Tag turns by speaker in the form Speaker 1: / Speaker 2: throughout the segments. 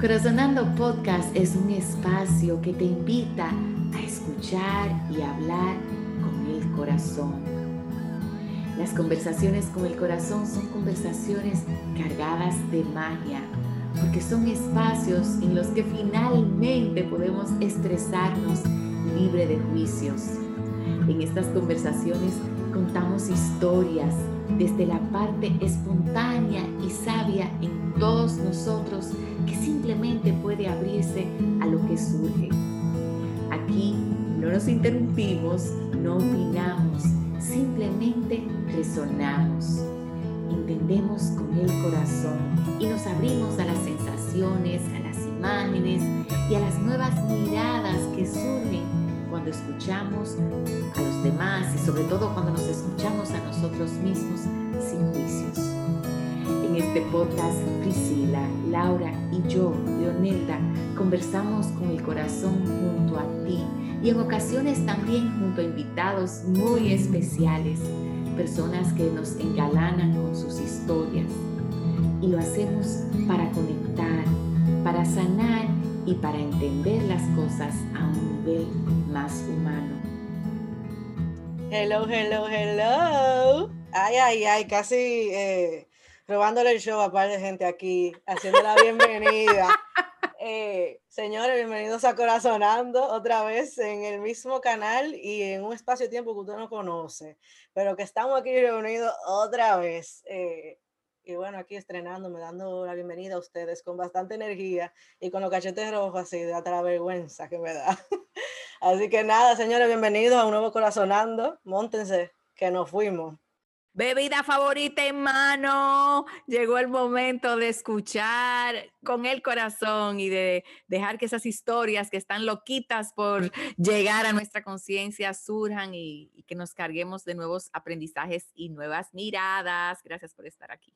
Speaker 1: Corazonando Podcast es un espacio que te invita a escuchar y hablar con el corazón. Las conversaciones con el corazón son conversaciones cargadas de magia, porque son espacios en los que finalmente podemos expresarnos libre de juicios. En estas conversaciones contamos historias desde la parte espontánea y sabia en todos nosotros que simplemente puede abrirse a lo que surge. Aquí no nos interrumpimos, no opinamos, simplemente resonamos. Entendemos con el corazón y nos abrimos a las sensaciones, a las imágenes y a las nuevas miradas que surgen cuando escuchamos a los demás y sobre todo cuando nos escuchamos a nosotros mismos sin juicios. En este podcast, Priscila, Laura y yo, Leonelda, conversamos con el corazón junto a ti y en ocasiones también junto a invitados muy especiales, personas que nos engalanan con sus historias. Y lo hacemos para conectar, para sanar y para entender las cosas a un nivel más humano.
Speaker 2: Hello, hello, hello. Ay, ay, ay, casi eh, robándole el show a par de gente aquí, haciendo la bienvenida. Eh, señores, bienvenidos a Corazonando otra vez en el mismo canal y en un espacio-tiempo que usted no conoce, pero que estamos aquí reunidos otra vez. Eh, y bueno, aquí estrenándome, dando la bienvenida a ustedes con bastante energía y con los cachetes rojos así, de la vergüenza que me da. Así que nada, señores, bienvenidos a un nuevo Corazonando. Móntense, que nos fuimos.
Speaker 1: Bebida favorita en mano. Llegó el momento de escuchar con el corazón y de dejar que esas historias que están loquitas por llegar a nuestra conciencia surjan y, y, que nos carguemos de nuevos aprendizajes y nuevas miradas. Gracias por estar aquí.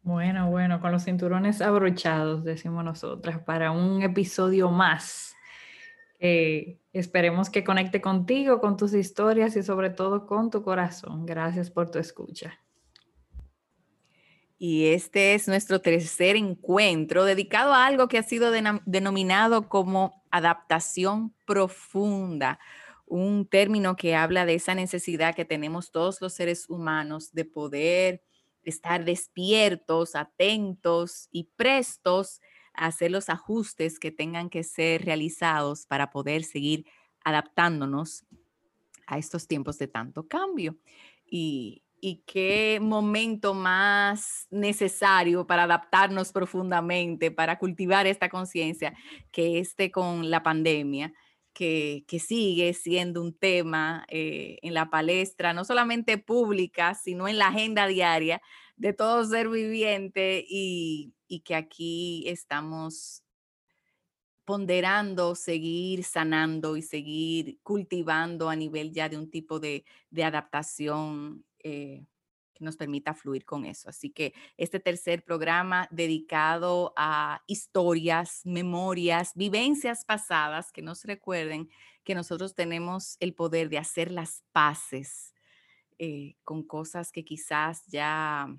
Speaker 3: Bueno, bueno, con los cinturones abrochados, decimos nosotras, para un episodio más eh, esperemos que conecte contigo, con tus historias y sobre todo con tu corazón. Gracias por tu escucha.
Speaker 1: Y este es nuestro tercer encuentro dedicado a algo que ha sido denominado como adaptación profunda, un término que habla de esa necesidad que tenemos todos los seres humanos de poder estar despiertos, atentos y prestos hacer los ajustes que tengan que ser realizados para poder seguir adaptándonos a estos tiempos de tanto cambio. Y, qué momento más necesario para adaptarnos profundamente, para cultivar esta conciencia que este con la pandemia. Que, sigue siendo un tema eh, en la palestra, no solamente pública, sino en la agenda diaria de todo ser viviente y, y que aquí estamos ponderando seguir sanando y seguir cultivando a nivel ya de un tipo de, adaptación eh, que nos permita fluir con eso. Así que este tercer programa dedicado a historias, memorias, vivencias pasadas que nos recuerden que nosotros tenemos el poder de hacer las paces eh, con cosas que quizás ya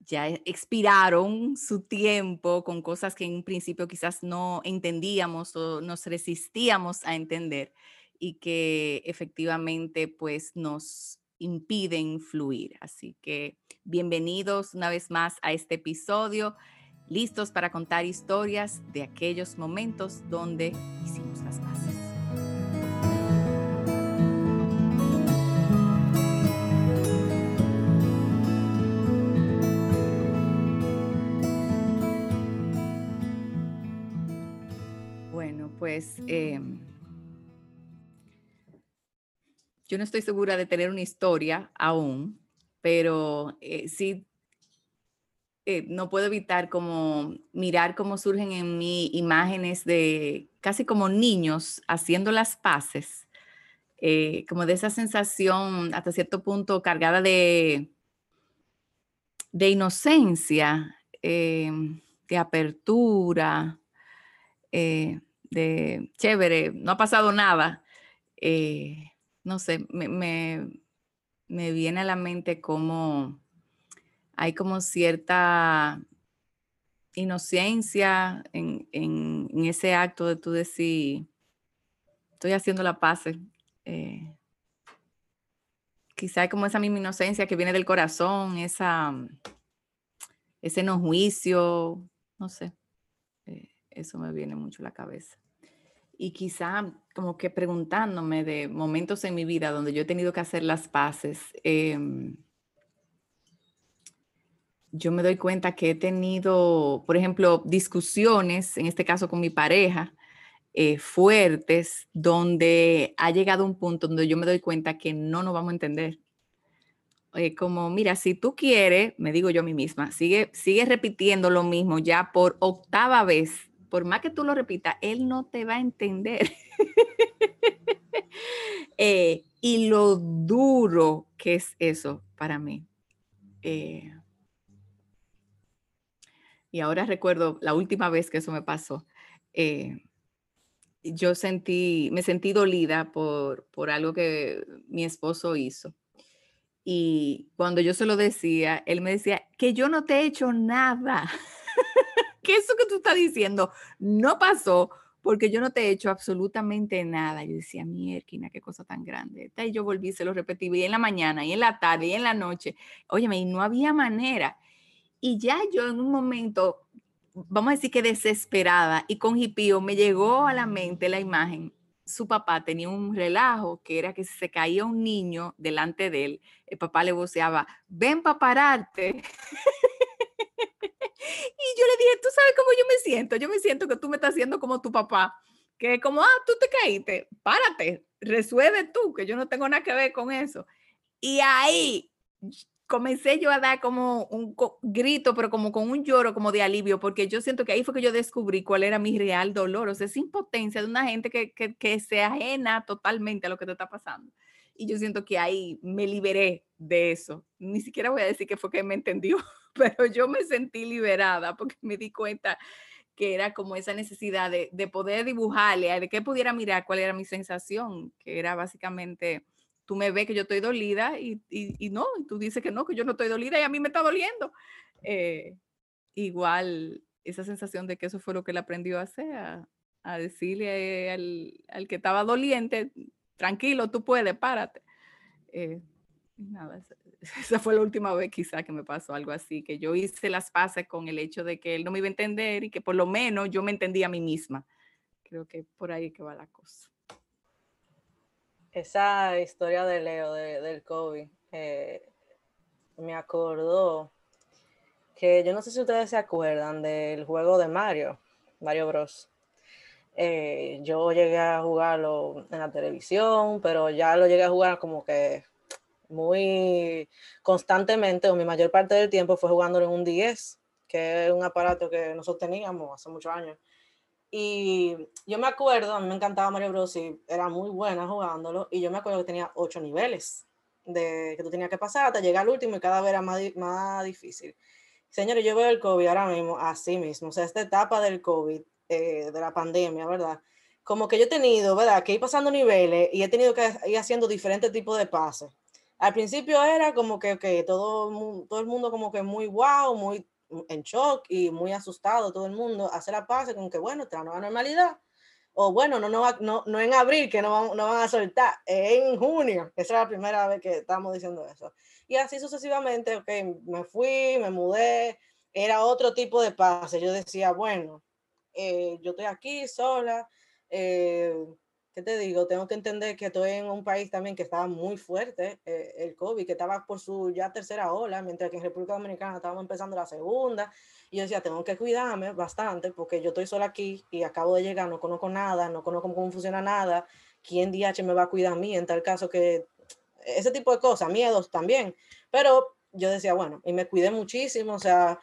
Speaker 1: ya e, expiraron su tiempo con cosas que en un principio quizás no entendíamos o nos resistíamos a entender y que efectivamente pues nos impiden fluir. Así que bienvenidos una vez más a este episodio, listos para contar historias de aquellos momentos donde hicimos pues em, yo no estoy segura de tener una historia aún, pero eh, sí eh, no puedo evitar como mirar cómo surgen en mí imágenes de casi como niños haciendo las paces, eh, como de esa sensación hasta cierto punto cargada de, de inocencia, em, de apertura chévere, no ha pasado nada, eh, no sé, me, me, viene a la mente como hay como cierta inocencia en, ese acto de tú decir, estoy haciendo la paz. Eh, quizá como esa misma inocencia que viene del corazón, esa, ese no juicio, no sé, eh, eso me viene mucho a la cabeza. Y quizá como que preguntándome de momentos en mi vida donde yo he tenido que hacer las paces, em, yo me doy cuenta que he tenido, por ejemplo, discusiones, en este caso con mi pareja, eh, fuertes, donde ha llegado un punto donde yo me doy cuenta que no nos vamos a entender. Eh, como, mira, si tú quieres, me digo yo a mí misma, sigue, sigue repitiendo lo mismo ya por octava vez, por más que tú lo repitas, él no te va a entender. Eh, y lo duro que es eso para mí. Eh, y ahora recuerdo la última vez que eso me pasó. yo sentí, me sentí dolida por, por algo que mi esposo hizo. Y cuando yo se lo decía, él me decía que yo no te he hecho nada. que eso que tú estás diciendo no pasó porque yo no te he hecho absolutamente nada. Yo decía, mierda, qué cosa tan grande. Y yo volví, se lo repetí, y en la mañana, y en la tarde, y en la noche. Óyeme, y no había manera. Y ya yo en un momento, vamos a decir que desesperada y con hipío, me llegó a la mente la imagen su papá tenía un relajo que era que se caía un niño delante de él, el papá le voceaba, ven para pararte. y yo le dije, tú sabes cómo yo me siento, yo me siento que tú me estás haciendo como tu papá, que como, ah, tú te caíste, párate, resuelve tú, que yo no tengo nada que ver con eso. Y ahí comencé yo a dar como un grito, pero como con un lloro, como de alivio, porque yo siento que ahí fue que yo descubrí cuál era mi real dolor, o sea, esa impotencia de una gente que, que, que se ajena totalmente a lo que te está pasando. Y yo siento que ahí me liberé de eso. Ni siquiera voy a decir que fue que me entendió, pero yo me sentí liberada porque me di cuenta que era como esa necesidad de, de poder dibujarle, de que pudiera mirar cuál era mi sensación, que era básicamente tú me ves que yo estoy dolida y, y, no, y tú dices que no, que yo no estoy dolida y a mí me está doliendo. Eh, igual esa sensación de que eso fue lo que él aprendió a hacer, a, decirle al, al, que estaba doliente, tranquilo, tú puedes, párate. Eh, nada, esa, fue la última vez quizá que me pasó algo así, que yo hice las paces con el hecho de que él no me iba a entender y que por lo menos yo me entendía a mí misma. Creo que por ahí que va la cosa
Speaker 2: esa historia de Leo del COVID eh, me acordó que yo no sé si ustedes se acuerdan del juego de Mario, Mario Bros. Eh, yo llegué a jugarlo en la televisión, pero ya lo llegué a jugar como que muy constantemente, o mi mayor parte del tiempo fue jugándolo en un 10, que es un aparato que nosotros teníamos hace muchos años. Y yo me acuerdo, a mí me encantaba Mario Bros. y era muy buena jugándolo. Y yo me acuerdo que tenía ocho niveles de que tú tenías que pasar hasta llegar al último y cada vez era más, más difícil. Señores, yo veo el COVID ahora mismo así mismo. O sea, esta etapa del COVID, eh, de la pandemia, ¿verdad? Como que yo he tenido, ¿verdad? Que ir pasando niveles y he tenido que ir haciendo diferentes tipos de pases. Al principio era como que, que todo, todo el mundo como que muy wow, muy en shock y muy asustado todo el mundo, hacer la paz con que, bueno, esta nueva normalidad. O bueno, no, no, no, no en abril, que no van, no van a soltar, en junio. Esa es la primera vez que estamos diciendo eso. Y así sucesivamente, ok, me fui, me mudé, era otro tipo de pase. Yo decía, bueno, eh, yo estoy aquí sola, eh, ¿qué te digo? Tengo que entender que estoy en un país también que estaba muy fuerte, eh, el COVID, que estaba por su ya tercera ola, mientras que en República Dominicana estábamos empezando la segunda. Y yo decía, tengo que cuidarme bastante porque yo estoy sola aquí y acabo de llegar, no conozco nada, no conozco cómo funciona nada. ¿Quién DH me va a cuidar a mí en tal caso que ese tipo de cosas, miedos también. Pero yo decía, bueno, y me cuidé muchísimo, o sea,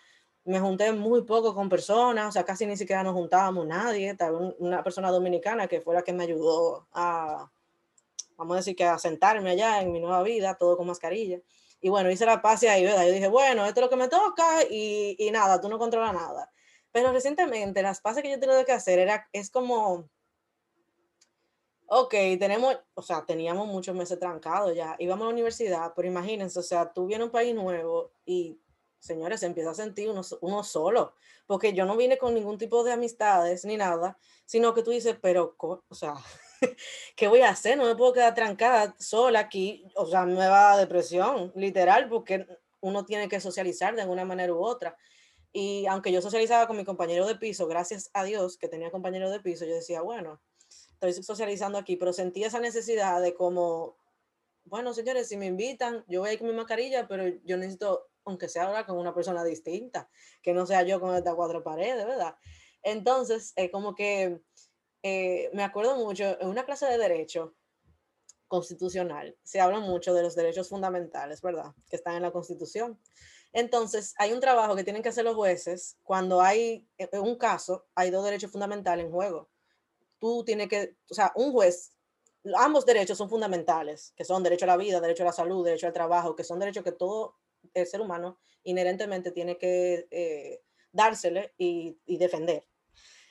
Speaker 2: me junté muy poco con personas, o sea, casi ni siquiera nos juntábamos nadie. Estaba una persona dominicana que fue la que me ayudó a, vamos a decir que a sentarme allá en mi nueva vida, todo con mascarilla. Y bueno, hice la paz ahí, ¿verdad? Yo dije, bueno, esto es lo que me toca y, y nada, tú no controlas nada. Pero recientemente las pases que yo tenido que hacer era, es como, ok, tenemos, o sea, teníamos muchos meses trancados ya, íbamos a la universidad, pero imagínense, o sea, tú vienes a un país nuevo y señores, se empieza a sentir uno, uno, solo, porque yo no vine con ningún tipo de amistades ni nada, sino que tú dices, pero, o sea, ¿qué voy a hacer? No me puedo quedar trancada sola aquí, o sea, me va a depresión, literal, porque uno tiene que socializar de alguna manera u otra. Y aunque yo socializaba con mi compañero de piso, gracias a Dios que tenía compañero de piso, yo decía, bueno, estoy socializando aquí, pero sentí esa necesidad de como, bueno, señores, si me invitan, yo voy a ir con mi mascarilla, pero yo necesito, aunque sea ahora con una persona distinta, que no sea yo con estas cuatro paredes, ¿verdad? Entonces, es como que eh, me acuerdo mucho, en una clase de derecho constitucional, se habla mucho de los derechos fundamentales, ¿verdad? Que están en la Constitución. Entonces, hay un trabajo que tienen que hacer los jueces cuando hay en un caso, hay dos derechos fundamentales en juego. Tú tienes que, o sea, un juez, ambos derechos son fundamentales, que son derecho a la vida, derecho a la salud, derecho al trabajo, que son derechos que todo el ser humano inherentemente tiene que eh, dársele y, y defender.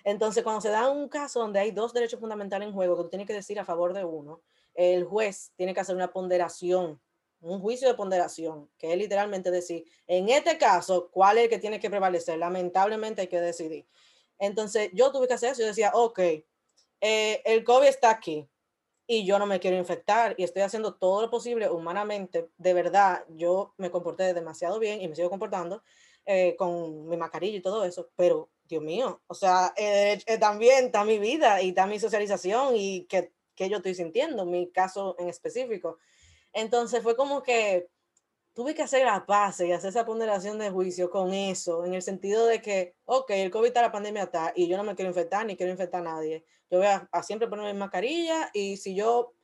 Speaker 2: Entonces, cuando se da un caso donde hay dos derechos fundamentales en juego que tú tienes que decir a favor de uno, el juez tiene que hacer una ponderación un juicio de ponderación, que es literalmente decir, en este caso, ¿cuál es el que tiene que prevalecer? Lamentablemente hay que decidir. Entonces, yo tuve que hacer eso. Yo decía, ok, eh, el COVID está aquí y yo no me quiero infectar y estoy haciendo todo lo posible humanamente. De verdad, yo me comporté demasiado bien y me sigo comportando eh, con mi mascarilla y todo eso, pero Dios mío, o sea, eh, también está mi vida y está mi socialización y que, que yo estoy sintiendo, mi caso en específico. Entonces fue como que tuve que hacer la paz y hacer esa ponderación de juicio con eso, en el sentido de que, ok, el COVID está, la pandemia está, y yo no me quiero infectar ni quiero infectar a nadie. Yo voy a, siempre ponerme mascarilla y si yo,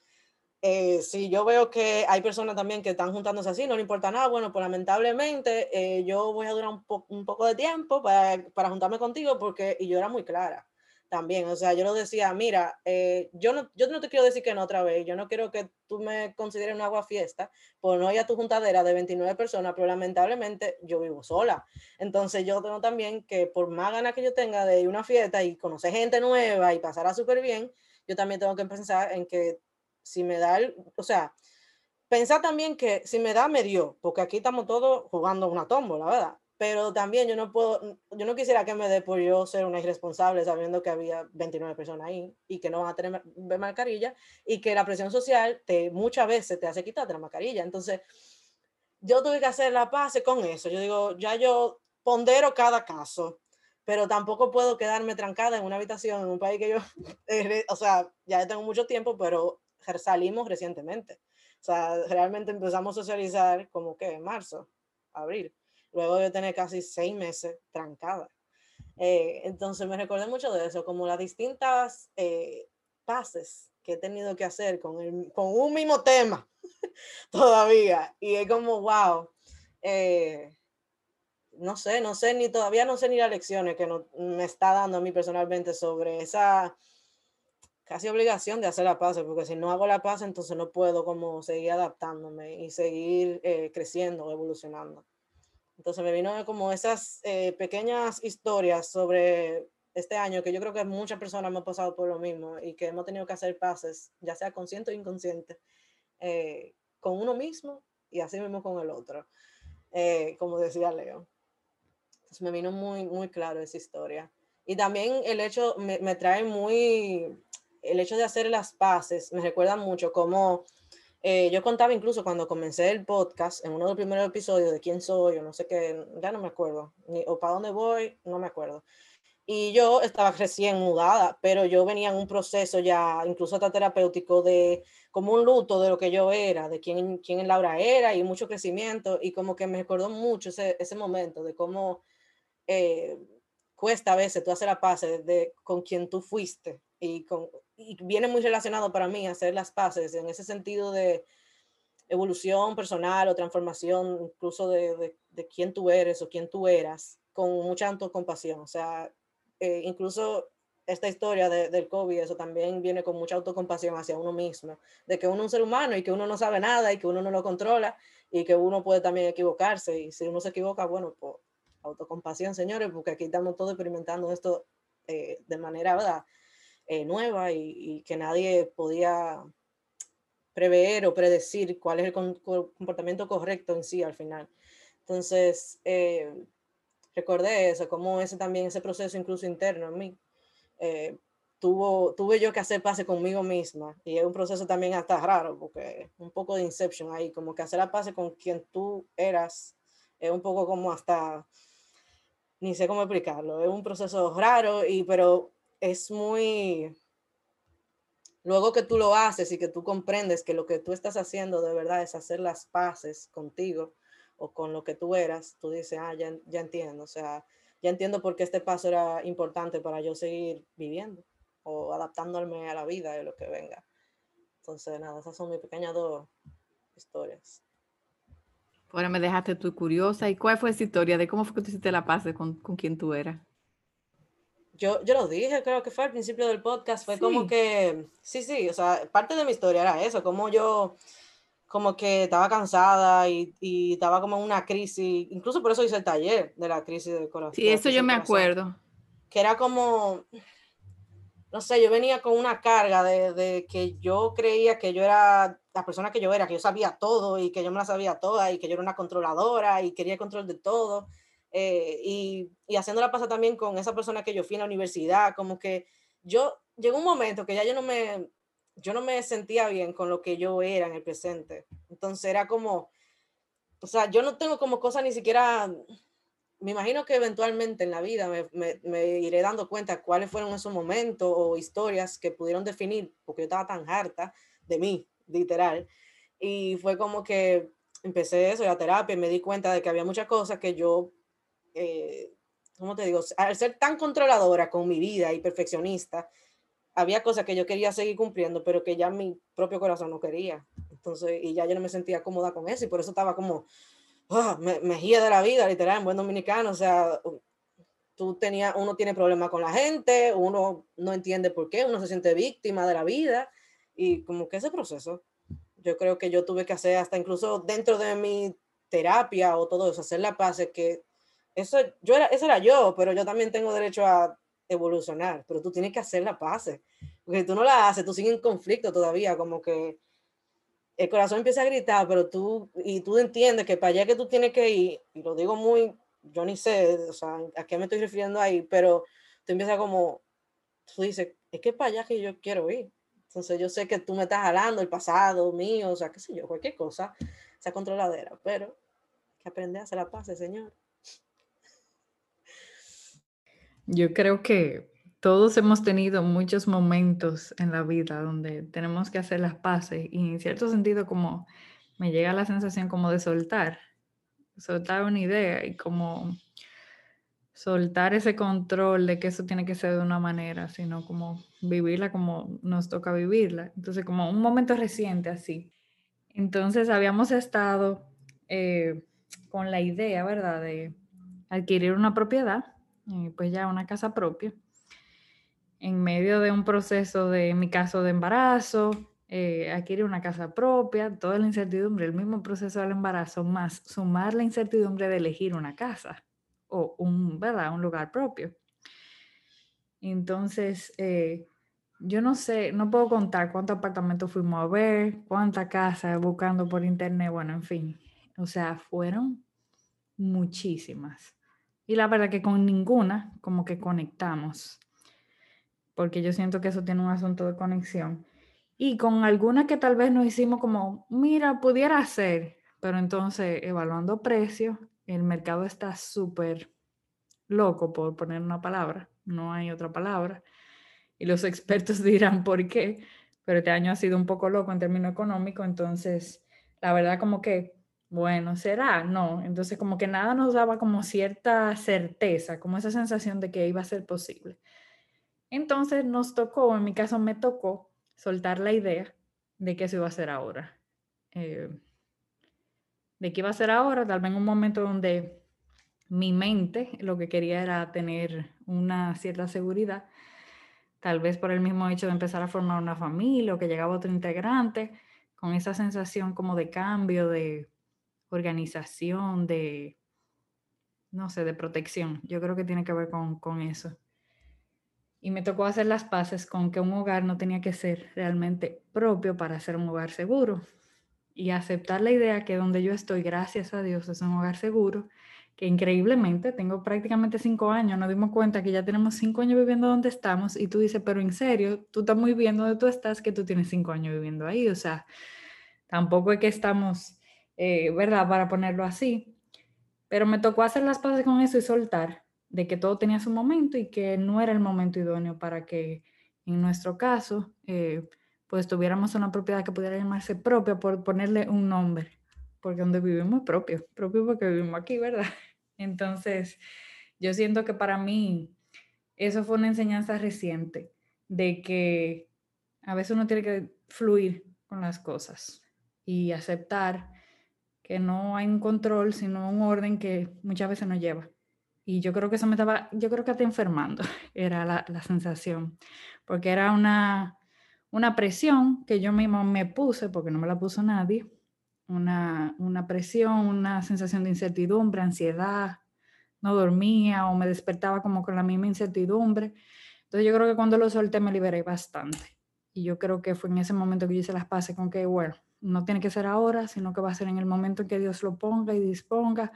Speaker 2: eh, si yo veo que hay personas también que están juntándose así, no le importa nada, bueno, pues lamentablemente eh, yo voy a durar un, un poco de tiempo para, para juntarme contigo porque, y yo era muy clara también. O sea, yo lo decía, mira, eh, yo, no, yo no te quiero decir que no otra vez, yo no quiero que tú me consideres una agua fiesta, por no ir tu juntadera de 29 personas, pero lamentablemente yo vivo sola. Entonces yo tengo también que por más ganas que yo tenga de ir a una fiesta y conocer gente nueva y pasarla súper bien, yo también tengo que pensar en que si me da, o sea, pensar también que si me da, me dio, porque aquí estamos todos jugando una tómbola, ¿verdad? Pero también yo no puedo, yo no quisiera que me dé por yo ser una irresponsable sabiendo que había 29 personas ahí y que no van a tener mascarilla y que la presión social te muchas veces te hace quitarte la mascarilla. Entonces, yo tuve que hacer la paz con eso. Yo digo, ya yo pondero cada caso, pero tampoco puedo quedarme trancada en una habitación en un país que yo, o sea, ya tengo mucho tiempo, pero salimos recientemente. O sea, realmente empezamos a socializar como que en marzo, abril luego de tener casi seis meses trancada. Eh, entonces me recordé mucho de eso, como las distintas eh, pases que he tenido que hacer con, el, con un mismo tema todavía. Y es como, wow, eh, no sé, no sé, ni todavía no sé ni las lecciones que no, me está dando a mí personalmente sobre esa casi obligación de hacer la paz, porque si no hago la paz, entonces no puedo como seguir adaptándome y seguir creciendo, evolucionando. Entonces me vino como esas eh, pequeñas historias sobre este año que yo creo que muchas personas hemos pasado por lo mismo y que hemos tenido que hacer pases, ya sea consciente o inconsciente, eh, con uno mismo y así mismo con el otro, eh, como decía Leo. Entonces me vino muy, muy claro esa historia. Y también el hecho, me, me trae muy, el hecho de hacer las paces, me recuerda mucho como eh, yo contaba incluso cuando comencé el podcast, en uno de los primeros episodios de quién soy o no sé qué, ya no me acuerdo, ni, o para dónde voy, no me acuerdo. Y yo estaba recién mudada, pero yo venía en un proceso ya, incluso hasta terapéutico, de como un luto de lo que yo era, de quién, quién Laura era y mucho crecimiento. Y como que me recordó mucho ese, ese momento de cómo eh, cuesta a veces tú hacer la paz de, con quien tú fuiste y, con, y viene muy relacionado para mí hacer las paces en ese sentido de evolución personal o transformación, incluso de, de, de quién tú eres o quién tú eras, con mucha autocompasión. O sea, eh, incluso esta historia de, del COVID, eso también viene con mucha autocompasión hacia uno mismo, de que uno es un ser humano y que uno no sabe nada y que uno no lo controla y que uno puede también equivocarse y si uno se equivoca, bueno, pues autocompasión, señores, porque aquí estamos todos experimentando esto eh, de manera, ¿verdad? Eh, nueva y, que nadie podía prever o predecir cuál es el comportamiento correcto en sí al final. Entonces, eh, recordé eso, como ese también, ese proceso incluso interno en mí, eh, tuvo, tuve yo que hacer pase conmigo misma y es un proceso también hasta raro, porque un poco de inception ahí, como que hacer la pase con quien tú eras, es un poco como hasta, ni sé cómo explicarlo, es un proceso raro, y, pero es muy, luego que tú lo haces y que tú comprendes que lo que tú estás haciendo de verdad es hacer las paces contigo o con lo que tú eras, tú dices, ah, ya, ya entiendo, o sea, ya entiendo por qué este paso era importante para yo seguir viviendo o adaptándome a la vida de lo que venga. Entonces, nada, esas son mis pequeñas dos historias.
Speaker 1: Ahora me dejaste tú curiosa. ¿Y cuál fue esa historia de cómo fue que tú hiciste la paz con, con quien tú eras?
Speaker 2: Yo, yo lo dije, creo que fue al principio del podcast, fue como que, sí, sí, o sea, parte de mi historia era eso, como yo, como que estaba cansada y, y estaba como en una crisis, incluso por eso hice el taller de la crisis del corazón.
Speaker 1: Sí, eso yo me acuerdo.
Speaker 2: Que era como, no sé, yo venía con una carga de, de, que yo creía que yo era la persona que yo era, que yo sabía todo y que yo me la sabía toda y que yo era una controladora y quería control de todo. Eh, y, y haciéndola pasa también con esa persona que yo fui en la universidad, como que yo, llegó un momento que ya yo no me, yo no me sentía bien con lo que yo era en el presente. Entonces era como, o sea, yo no tengo como cosa ni siquiera, me imagino que eventualmente en la vida me, me, me, iré dando cuenta cuáles fueron esos momentos o historias que pudieron definir, porque yo estaba tan harta de mí, literal. Y fue como que empecé eso, la terapia, y me di cuenta de que había muchas cosas que yo eh, ¿cómo te digo? Al ser tan controladora con mi vida y perfeccionista, había cosas que yo quería seguir cumpliendo, pero que ya mi propio corazón no quería. Entonces, y ya yo no me sentía cómoda con eso, y por eso estaba como, oh, me, me de la vida, literal, en buen dominicano. O sea, tú tenías, uno tiene problemas con la gente, uno no entiende por qué, uno se siente víctima de la vida, y como que ese proceso, yo creo que yo tuve que hacer hasta incluso dentro de mi terapia o todo eso, hacer la paz, que eso, yo era, eso era yo, pero yo también tengo derecho a evolucionar, pero tú tienes que hacer la paz, porque tú no la haces, tú sigues en conflicto todavía, como que el corazón empieza a gritar, pero tú, y tú entiendes que para allá que tú tienes que ir, y lo digo muy, yo ni sé, o sea, a qué me estoy refiriendo ahí, pero tú empiezas como, tú dices, es que para allá que yo quiero ir. Entonces yo sé que tú me estás jalando el pasado mío, o sea, qué sé yo, cualquier cosa, esa controladera, pero que aprende a hacer la paz, señor.
Speaker 3: Yo creo que todos hemos tenido muchos momentos en la vida donde tenemos que hacer las paces y en cierto sentido como me llega la sensación como de soltar, soltar una idea y como soltar ese control de que eso tiene que ser de una manera, sino como vivirla como nos toca vivirla. Entonces como un momento reciente así. Entonces habíamos estado eh, con la idea, ¿verdad?, de adquirir una propiedad pues ya una casa propia, en medio de un proceso de, mi caso, de embarazo, eh, adquirir una casa propia, toda la incertidumbre, el mismo proceso del embarazo, más sumar la incertidumbre de elegir una casa o un, ¿verdad? un lugar propio. Entonces, eh, yo no sé, no puedo contar cuántos apartamentos fuimos a ver, cuántas casas buscando por internet, bueno, en fin. O sea, fueron muchísimas. Y la verdad que con ninguna como que conectamos, porque yo siento que eso tiene un asunto de conexión. Y con alguna que tal vez nos hicimos como, mira, pudiera ser, pero entonces evaluando precios, el mercado está súper loco, por poner una palabra, no hay otra palabra. Y los expertos dirán por qué, pero este año ha sido un poco loco en términos económicos, entonces la verdad como que bueno, ¿será? No. Entonces como que nada nos daba como cierta certeza, como esa sensación de que iba a ser posible. Entonces nos tocó, en mi caso me tocó, soltar la idea de que eso iba a ser ahora. Eh, de que iba a ser ahora, tal vez en un momento donde mi mente lo que quería era tener una cierta seguridad, tal vez por el mismo hecho de empezar a formar una familia o que llegaba otro integrante, con esa sensación como de cambio, de organización, de, no sé, de protección. Yo creo que tiene que ver con, con eso. Y me tocó hacer las paces con que un hogar no tenía que ser realmente propio para ser un hogar seguro. y aceptar la idea que donde yo estoy, gracias a Dios, es un hogar seguro, que increíblemente tengo prácticamente cinco años, nos dimos cuenta que ya tenemos cinco años viviendo donde estamos y tú dices, pero en serio, tú estás muy bien donde tú estás, que tú tienes cinco años viviendo ahí, o sea, tampoco es que estamos, eh, ¿verdad? Para ponerlo así, pero me tocó hacer las paces con eso y soltar de que todo tenía su momento y que no era el momento idóneo para que en nuestro caso, eh, pues tuviéramos una propiedad que pudiera llamarse propia por ponerle un nombre, porque donde vivimos es propio, propio porque vivimos aquí, ¿verdad? Entonces, yo siento que para mí eso fue una enseñanza reciente de que a veces uno tiene que fluir con las cosas y aceptar que no hay un control, sino un orden que muchas veces nos lleva. Y yo creo que eso me estaba, yo creo que hasta enfermando, era la, la sensación, porque era una, una presión que yo misma me puse, porque no me la puso nadie, una, una presión, una sensación de incertidumbre, ansiedad, no dormía o me despertaba como con la misma incertidumbre. Entonces yo creo que cuando lo solté me liberé bastante. Y yo creo que fue en ese momento que yo hice las paces con que, bueno, no tiene que ser ahora, sino que va a ser en el momento en que Dios lo ponga y disponga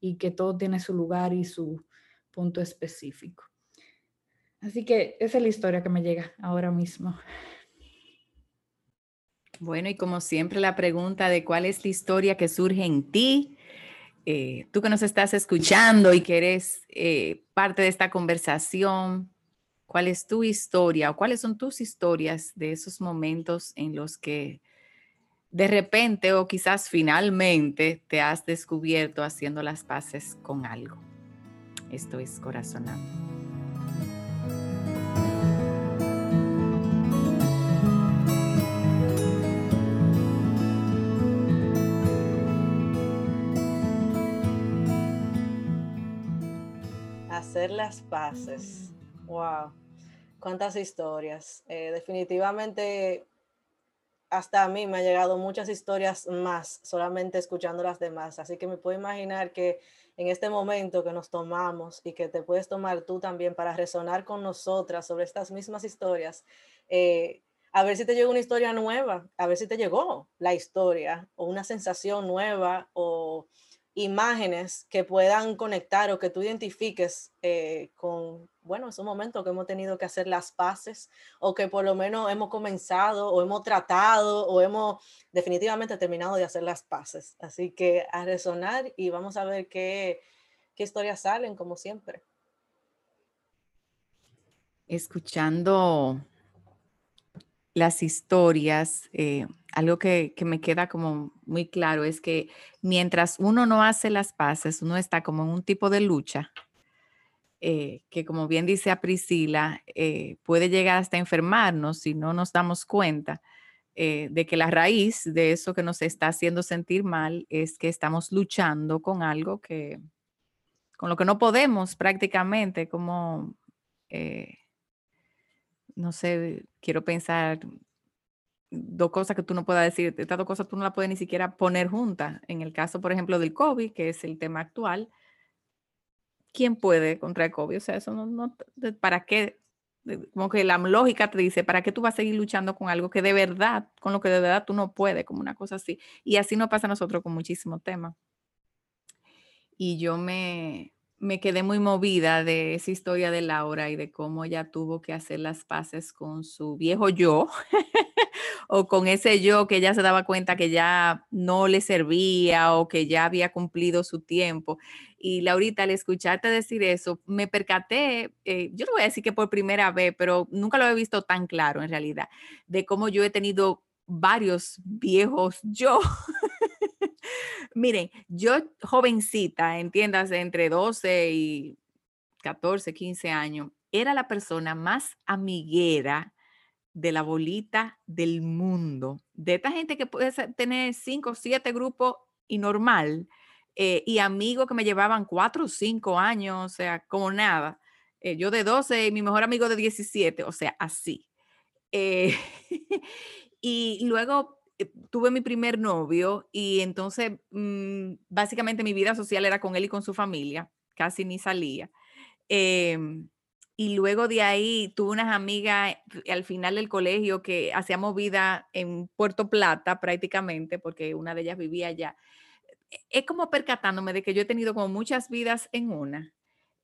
Speaker 3: y que todo tiene su lugar y su punto específico. Así que esa es la historia que me llega ahora mismo.
Speaker 1: Bueno, y como siempre la pregunta de cuál es la historia que surge en ti, eh, tú que nos estás escuchando y que eres eh, parte de esta conversación, ¿cuál es tu historia o cuáles son tus historias de esos momentos en los que de repente o quizás finalmente te has descubierto haciendo las paces con algo? Esto es Corazonando.
Speaker 2: Hacer las paces. Wow. Cuántas historias. Eh, definitivamente, hasta a mí me han llegado muchas historias más, solamente escuchando las demás. Así que me puedo imaginar que en este momento que nos tomamos y que te puedes tomar tú también para resonar con nosotras sobre estas mismas historias, eh, a ver si te llegó una historia nueva, a ver si te llegó la historia o una sensación nueva o imágenes que puedan conectar o que tú identifiques eh, con, bueno, un momento que hemos tenido que hacer las paces o que por lo menos hemos comenzado o hemos tratado o hemos definitivamente terminado de hacer las paces. Así que a resonar y vamos a ver qué, qué historias salen, como siempre.
Speaker 1: Escuchando las historias, eh, algo que, me queda como muy claro es que mientras uno no hace las paces, uno está como en un tipo de lucha eh, que como bien dice a Priscila, eh, puede llegar hasta enfermarnos si no nos damos cuenta de que la raíz de eso que nos está haciendo sentir mal es que estamos luchando con algo que, con lo que no podemos prácticamente, como no sé, quiero pensar dos cosas que tú no puedas decir, estas dos cosas tú no las puedes ni siquiera poner juntas. En el caso, por ejemplo, del COVID, que es el tema actual, ¿quién puede contra el COVID? O sea, eso no, ¿para qué? Como que la lógica te dice, ¿para qué tú vas a seguir luchando con algo que de verdad, con lo que de verdad tú no puedes, como una cosa así? Y así nos pasa a nosotros con muchísimos temas. Y yo me, me quedé muy movida de esa historia de Laura y de cómo ella tuvo que hacer las paces con su viejo yo o con ese yo que ella se daba cuenta que ya no le servía o que ya había cumplido su tiempo. Y Laurita, al escucharte decir eso, me percaté, eh, yo no voy a decir que por primera vez, pero nunca lo he visto tan claro en realidad, de cómo yo he tenido varios viejos yo Miren, yo jovencita, entiendas, entre 12 y 14, 15 años, era la persona más amiguera de la bolita del mundo. De esta gente que puede tener 5 o 7 grupos y normal, eh, y amigos que me llevaban 4 o 5 años, o sea, como nada. Eh, yo de 12 y mi mejor amigo de 17, o sea, así. Eh, y luego tuve mi primer novio y entonces mm, básicamente mi vida social era con él y con su familia, casi ni salía. Em, y luego de ahí tuve unas amigas al final del colegio que hacíamos vida en Puerto Plata prácticamente, porque una de ellas vivía allá. E, es como percatándome de que yo he tenido como muchas vidas en una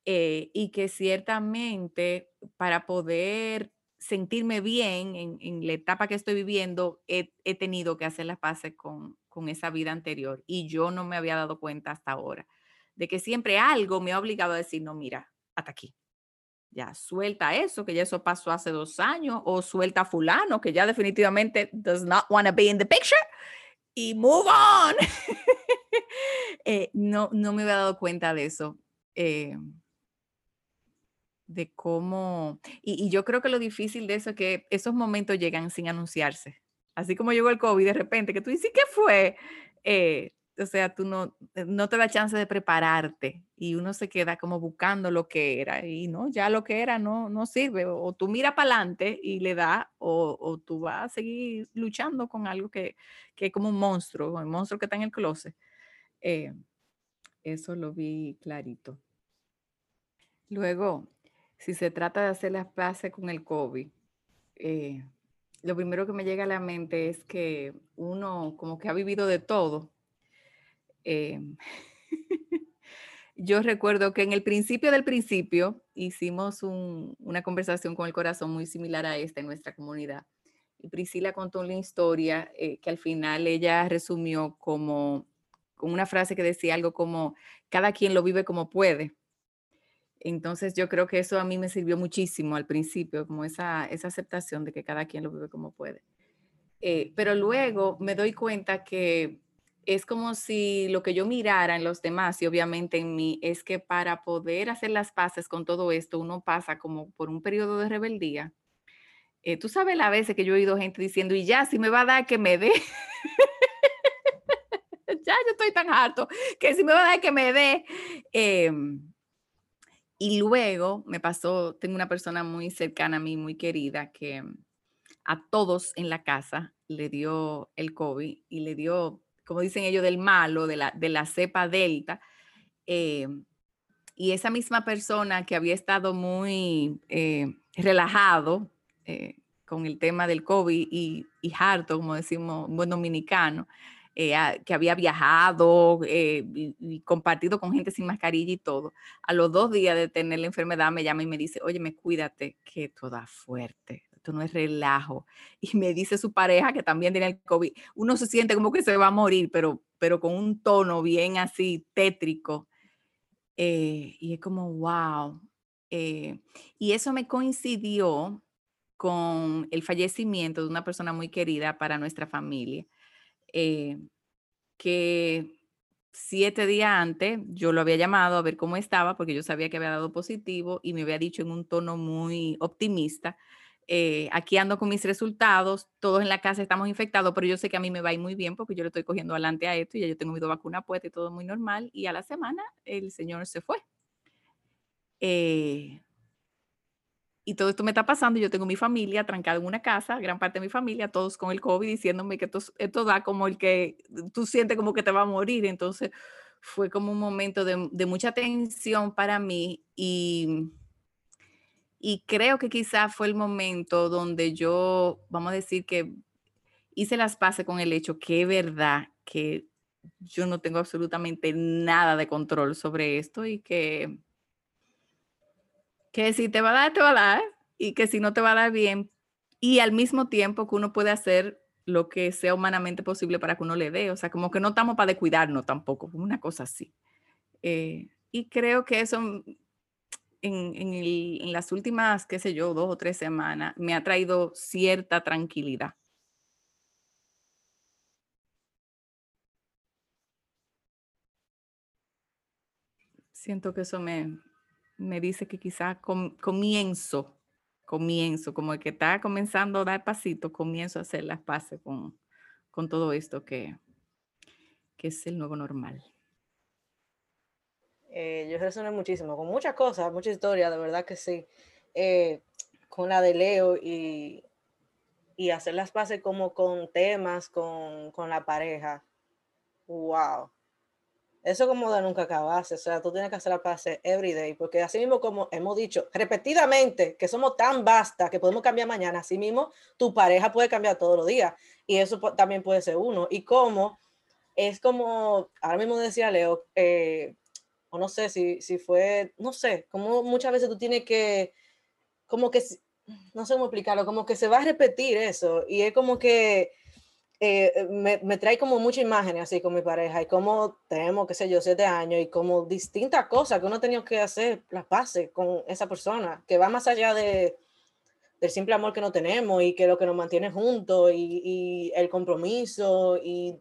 Speaker 1: eh, y que ciertamente para poder sentirme bien en, la etapa que estoy viviendo, he, tenido que hacer las paces con, con, esa vida anterior y yo no me había dado cuenta hasta ahora de que siempre algo me ha obligado a decir, no, mira, hasta aquí. Ya suelta eso, que ya eso pasó hace dos años, o suelta a fulano, que ya definitivamente does not want to be in the picture, y move on. Eh, no, no me había dado cuenta de eso. Eh, de cómo, y, yo creo que lo difícil de eso es que esos momentos llegan sin anunciarse. Así como llegó el COVID de repente, que tú dices, ¿qué fue? Eh, o sea, tú no, eh, no te da chance de prepararte y uno se queda como buscando lo que era y no, ya lo que era no, no sirve. O, tú miras para adelante y le da, o, o, tú vas a seguir luchando con algo que, que, es como un monstruo, el monstruo que está en el closet. Eh, eso lo vi clarito. Luego, si se trata de hacer las paces con el COVID, eh, lo primero que me llega a la mente es que uno como que ha vivido de todo. Em, yo recuerdo que en el principio del principio hicimos una conversación con el corazón muy similar a esta en nuestra comunidad. Y Priscila contó una historia eh, que al final ella resumió como con una frase que decía algo como, cada quien lo vive como puede. Entonces yo creo que eso a mí me sirvió muchísimo al principio, como esa, esa aceptación de que cada quien lo vive como puede. Eh, pero luego me doy cuenta que es como si lo que yo mirara en los demás y obviamente en mí es que para poder hacer las paces con todo esto uno pasa como por un periodo de rebeldía. Eh, tú sabes la veces que yo he oído gente diciendo, y ya, si me va a dar que me dé. ya yo estoy tan harto que si me va a dar que me dé. Eh, y luego me pasó, tengo una persona muy cercana a mí, muy querida, que a todos en la casa le dio el COVID y le dio, como dicen ellos, del malo, de la, de la cepa delta. Eh, y esa misma persona que había estado muy eh, relajado eh, con el tema del COVID y, y harto, como decimos, buen dominicano, eh, que había viajado eh, y, compartido con gente sin mascarilla y todo. A los dos días de tener la enfermedad me llama y me dice, oye, me cuídate, que toda fuerte, esto no es relajo. Y me dice su pareja que también tiene el COVID, uno se siente como que se va a morir, pero, pero con un tono bien así tétrico. Eh, y es como, wow. y eso me coincidió con el fallecimiento de una persona muy querida para nuestra familia. Eh, que siete días antes yo lo había llamado a ver cómo estaba, porque yo sabía que había dado positivo y me había dicho en un tono muy optimista, eh, aquí ando con mis resultados, todos en la casa estamos infectados, pero yo sé que a mí me va a ir muy bien porque yo le estoy cogiendo adelante a esto y ya yo tengo mi dos vacunas puestas y todo muy normal. Y a la semana el señor se fue. Eh, y todo esto me está pasando. Yo tengo mi familia trancada en una casa, gran parte de mi familia, todos con el COVID, diciéndome que esto, esto da como el que tú sientes como que te va a morir. Entonces fue como un momento de, de mucha tensión para mí y, y creo que quizás fue el momento donde yo, vamos a decir que hice las paces con el hecho que es verdad que yo no tengo absolutamente nada de control sobre esto y que que si te va a dar, te va a dar, y que si no te va a dar bien, y al mismo tiempo que uno puede hacer lo que sea humanamente posible para que uno le dé, o sea, como que no estamos para descuidarnos tampoco, una cosa así. Eh, y creo que eso en, en las últimas, qué sé yo, dos o tres semanas, me ha traído cierta tranquilidad. Siento que eso me, me dice que quizás comienzo, comienzo, como el que está comenzando a dar pasito, comienzo a hacer las paces con, con todo esto que, que es el nuevo normal.
Speaker 2: Eh, yo resoné muchísimo con muchas cosas, muchas historias, de verdad que sí. Eh, con la de Leo y, y hacer las paces como con temas, con, con la pareja. ¡Wow! Eso como de nunca acabarse, o sea, tú tienes que hacer la paz every day, porque así mismo como hemos dicho repetidamente que somos tan vastas que podemos cambiar mañana, así mismo tu pareja puede cambiar todos los días y eso también puede ser uno. Y como es como, ahora mismo decía Leo, eh, o no sé si, si fue, no sé, como muchas veces tú tienes que, como que, no sé cómo explicarlo, como que se va a repetir eso y es como que eh, eh, me, me, trae como mucha imagen así con mi pareja y como tenemos, qué sé yo, siete años y como distintas cosas que uno ha tenido que hacer las pases con esa persona, que va más allá de, del simple amor que no tenemos y que lo que nos mantiene juntos y, y el compromiso y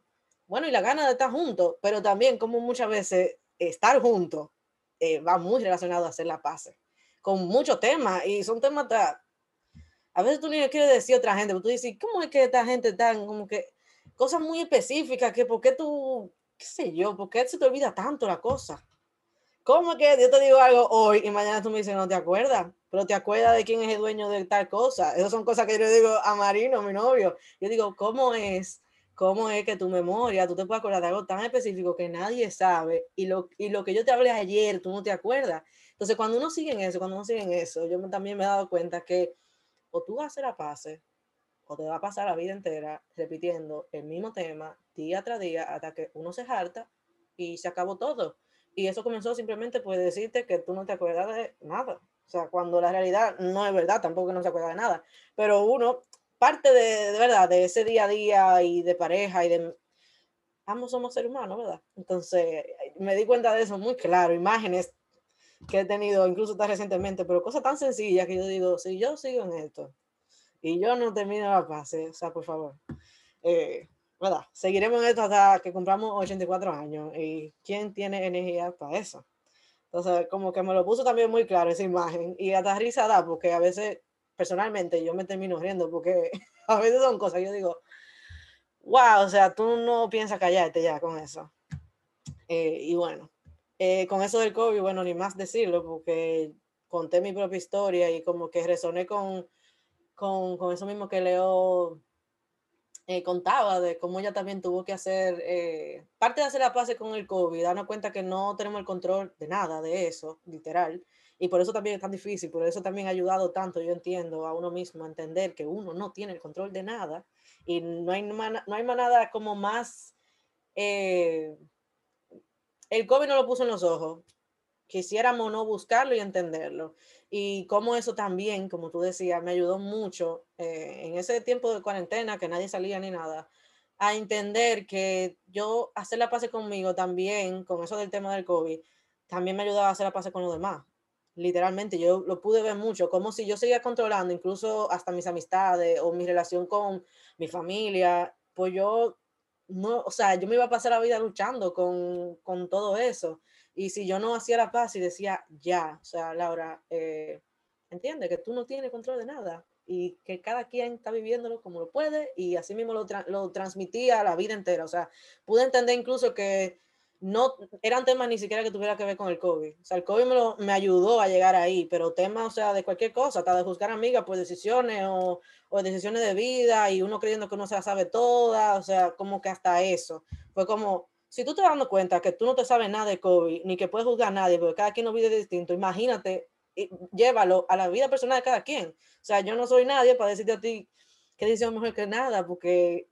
Speaker 2: bueno, y la gana de estar juntos, pero también como muchas veces estar juntos eh, va muy relacionado a hacer la paz con muchos temas y son temas a veces tú ni le quieres decir a otra gente, pero tú dices, ¿cómo es que esta gente tan como que cosas muy específicas que por qué tú, qué sé yo, por qué se te olvida tanto la cosa? ¿Cómo es que yo te digo algo hoy y mañana tú me dices, no te acuerdas? Pero te acuerdas de quién es el dueño de tal cosa. Esas son cosas que yo le digo a Marino, mi novio. Yo digo, ¿cómo es cómo es que tu memoria, tú te puedes acordar de algo tan específico que nadie sabe y lo, y lo que yo te hablé ayer, tú no te acuerdas. Entonces, cuando uno sigue en eso, cuando uno sigue en eso, yo también me he dado cuenta que o tú hacer la pase o te va a pasar la vida entera repitiendo el mismo tema día tras día hasta que uno se harta y se acabó todo. Y eso comenzó simplemente por decirte que tú no te acuerdas de nada. O sea, cuando la realidad no es verdad, tampoco no se acuerda de nada. Pero uno parte de, de, verdad, de ese día a día y de pareja y de... Ambos somos seres humanos, ¿verdad? Entonces, me di cuenta de eso muy claro, imágenes que he tenido, incluso tan recientemente, pero cosas tan sencillas que yo digo, si yo sigo en esto y yo no termino la fase, o sea, por favor, eh, ¿verdad? Seguiremos en esto hasta que compramos 84 años y ¿quién tiene energía para eso? Entonces, como que me lo puso también muy claro esa imagen y hasta risa da, porque a veces personalmente yo me termino riendo porque a veces son cosas yo digo, wow, o sea, tú no piensas callarte ya con eso. Eh, y bueno, eh, con eso del COVID, bueno, ni más decirlo, porque conté mi propia historia y como que resoné con, con, con eso mismo que Leo eh, contaba, de cómo ella también tuvo que hacer, parte de hacer la paz con el COVID, darnos cuenta que no tenemos el control de nada de eso, literal, y por eso también es tan difícil, por eso también ha ayudado tanto, yo entiendo, a uno mismo a entender que uno no tiene el control de nada y no hay, no hay nada como más... Eh, el COVID no lo puso en los ojos. Quisiéramos no buscarlo y entenderlo. Y como eso también, como tú decías, me ayudó mucho eh, en ese tiempo de cuarentena, que nadie salía ni nada, a entender que yo hacer la paz conmigo también, con eso del tema del COVID, también me ayudaba a hacer la paz con los demás literalmente, yo lo pude ver mucho, como si yo seguía controlando incluso hasta mis amistades o mi relación con mi familia, pues yo no, o sea, yo me iba a pasar la vida luchando con, con todo eso. Y si yo no hacía la paz y decía, ya, o sea, Laura, eh, entiende que tú no tienes control de nada y que cada quien está viviéndolo como lo puede y así mismo lo, lo transmitía la vida entera. O sea, pude entender incluso que no eran temas ni siquiera que tuviera que ver con el COVID. O sea, el COVID me, lo, ayudó a llegar ahí, pero temas, o sea, de cualquier cosa, hasta de juzgar amigas por decisiones o, o, decisiones de vida y uno creyendo que uno se la sabe toda, o sea, como que hasta eso. Fue como, si tú te dando cuenta que tú no te sabes nada de COVID, ni que puedes juzgar a nadie, porque cada quien no vive distinto, imagínate, llévalo a la vida personal de cada quien. O sea, yo no soy nadie para decirte a ti qué decisión mejor que nada, porque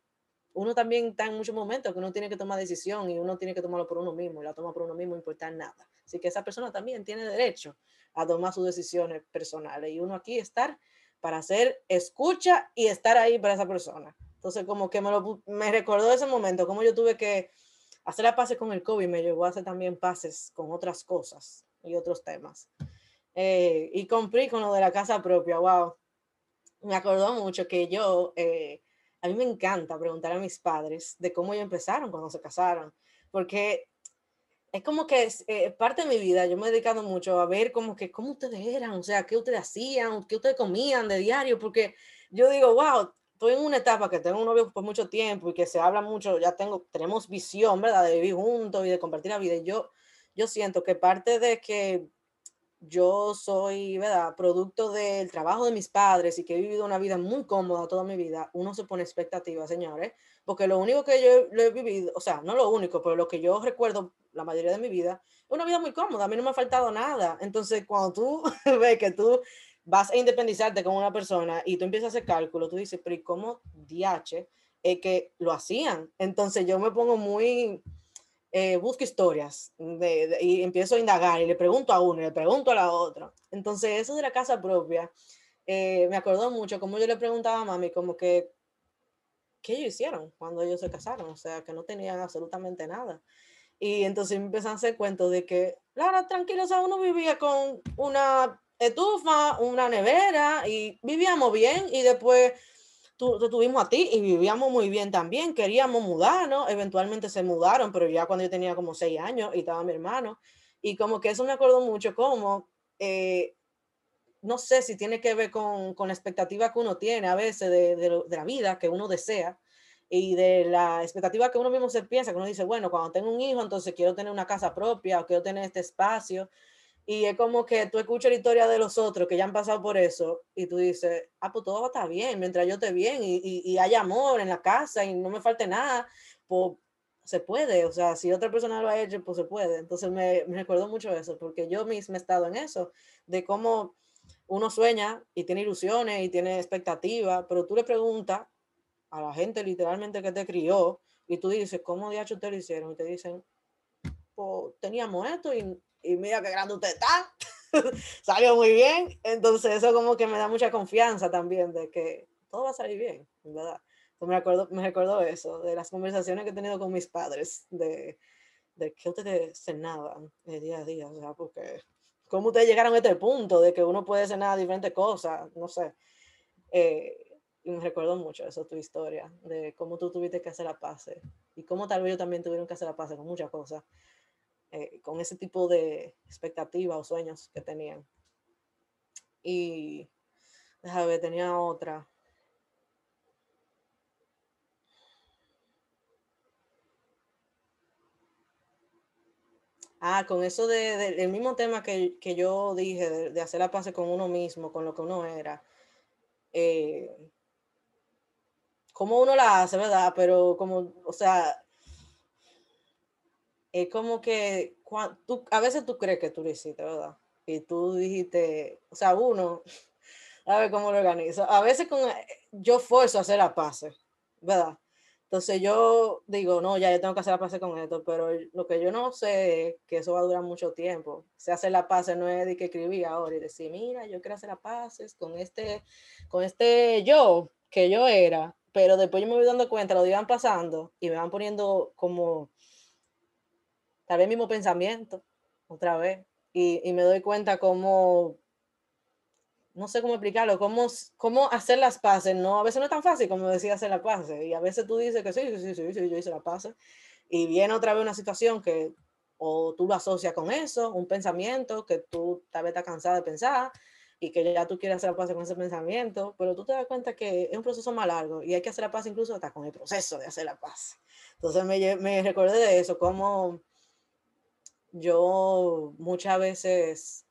Speaker 2: uno también está en muchos momentos que uno tiene que tomar decisión y uno tiene que tomarlo por uno mismo y la toma por uno mismo importa nada. Así que esa persona también tiene derecho a tomar sus decisiones personales y uno aquí estar para hacer escucha y estar ahí para esa persona. Entonces como que me, lo, me recordó ese momento, como yo tuve que hacer la pases con el COVID, me llevó a hacer también pases con otras cosas y otros temas. Eh, y cumplí con lo de la casa propia, wow. Me acordó mucho que yo... Eh, a mí me encanta preguntar a mis padres de cómo ellos empezaron cuando se casaron, porque es como que es, eh, parte de mi vida, yo me he dedicado mucho a ver como que cómo ustedes eran, o sea, qué ustedes hacían, qué ustedes comían de diario, porque yo digo, wow, estoy en una etapa que tengo un novio por mucho tiempo y que se habla mucho, ya tengo, tenemos visión, ¿verdad? De vivir juntos y de compartir la vida. Y yo, yo siento que parte de que yo soy, ¿verdad? Producto del trabajo de mis padres y que he vivido una vida muy cómoda toda mi vida, uno se pone expectativas, señores, porque lo único que yo lo he vivido, o sea, no lo único, pero lo que yo recuerdo la mayoría de mi vida, una vida muy cómoda, a mí no me ha faltado nada. Entonces, cuando tú ves que tú vas a independizarte con una persona y tú empiezas a hacer cálculo, tú dices, pero ¿y cómo DH que lo hacían? Entonces yo me pongo muy eh, busco historias y empiezo a indagar y le pregunto a uno y le pregunto a la otra. Entonces, eso de la casa propia, eh, me acordó mucho como yo le preguntaba a mami, como que, ¿qué ellos hicieron cuando ellos se casaron? O sea, que no tenían absolutamente nada. Y entonces me empiezan a hacer cuentos de que, Lara, tranquilo, o sea, uno vivía con una estufa, una nevera y vivíamos bien y después te tuvimos a ti y vivíamos muy bien también, queríamos mudarnos, eventualmente se mudaron, pero ya cuando yo tenía como seis años y estaba mi hermano, y como que eso me acuerdo mucho como, eh, no sé si tiene que ver con, con, la expectativa que uno tiene a veces de, de, de, la vida que uno desea y de la expectativa que uno mismo se piensa, que uno dice, bueno, cuando tengo un hijo, entonces quiero tener una casa propia o quiero tener este espacio y es como que tú escuchas la historia de los otros que ya han pasado por eso y tú dices, ah, pues todo va a estar bien, mientras yo esté bien y, y, y haya amor en la casa y no me falte nada, pues se puede, o sea, si otra persona lo ha hecho, pues se puede. Entonces me, me recuerdo mucho eso, porque yo misma he estado en eso, de cómo uno sueña y tiene ilusiones y tiene expectativas, pero tú le preguntas a la gente literalmente que te crió y tú dices, ¿cómo de hecho ustedes lo hicieron? Y te dicen, pues teníamos esto y y mira qué grande usted está, salió muy bien, entonces eso como que me da mucha confianza también de que todo va a salir bien, ¿verdad? Entonces me acuerdo, me recuerdo eso, de las conversaciones que he tenido con mis padres, de, de que ustedes cenaban el día a día, o sea, porque cómo ustedes llegaron a este punto de que uno puede cenar diferentes cosas, no sé. Eh, y me recuerdo mucho eso, tu historia, de cómo tú tuviste que hacer la paz y cómo tal vez yo también tuvieron que hacer la paz con muchas cosas. Eh, con ese tipo de expectativas o sueños que tenían. Y déjame ver, tenía otra. Ah, con eso de, de, del mismo tema que, que yo dije, de, de, hacer la paz con uno mismo, con lo que uno era. Eh, como uno la hace, ¿verdad? Pero como, o sea, es como que tú, a veces tú crees que tú lo hiciste, ¿verdad? Y tú dijiste, o sea, uno, a ver cómo lo organizo. A veces con, eh, yo forzo a hacer la paz, ¿verdad? Entonces yo digo, no, ya yo tengo que hacer la paz con esto, pero lo que yo no sé es que eso va a durar mucho tiempo. Se hace la paz no es de que escribí ahora y decir, mira, yo quiero hacer la paz con este, con este yo que yo era, pero después yo me voy dando cuenta, lo iban pasando y me van poniendo como tal vez mismo pensamiento, otra vez, y, y me doy cuenta cómo, no sé cómo explicarlo, cómo, cómo hacer las paces, ¿no? A veces no es tan fácil como decir hacer las paces, y a veces tú dices que sí, sí, sí, sí, yo hice las paces, y viene otra vez una situación que o tú lo asocias con eso, un pensamiento que tú tal vez estás cansada de pensar, y que ya tú quieres hacer la paz con ese pensamiento, pero tú te das cuenta que es un proceso más largo y hay que hacer la paz incluso hasta con el proceso de hacer la paz. Entonces me, me recordé de eso, como yo muchas veces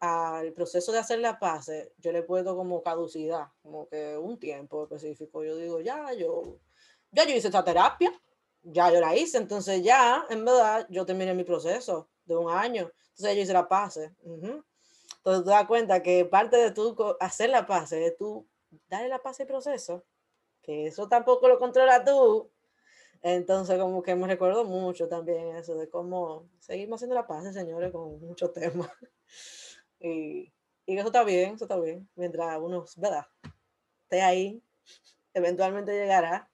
Speaker 2: al proceso de hacer la paz, yo le puedo como caducidad, como que un tiempo específico. Yo digo, ya, yo, ya yo hice esta terapia, ya yo la hice, entonces ya, en verdad, yo terminé mi proceso de un año, entonces yo hice la paz. Uh. Entonces te das cuenta que parte de tu hacer la paz es tú darle la paz al proceso, que eso tampoco lo controla tú, entonces, como que me recuerdo mucho también eso de cómo seguimos haciendo la paz, señores, con muchos temas. Y, y, eso está bien, eso está bien. Mientras uno, ¿verdad? Esté ahí, eventualmente llegará.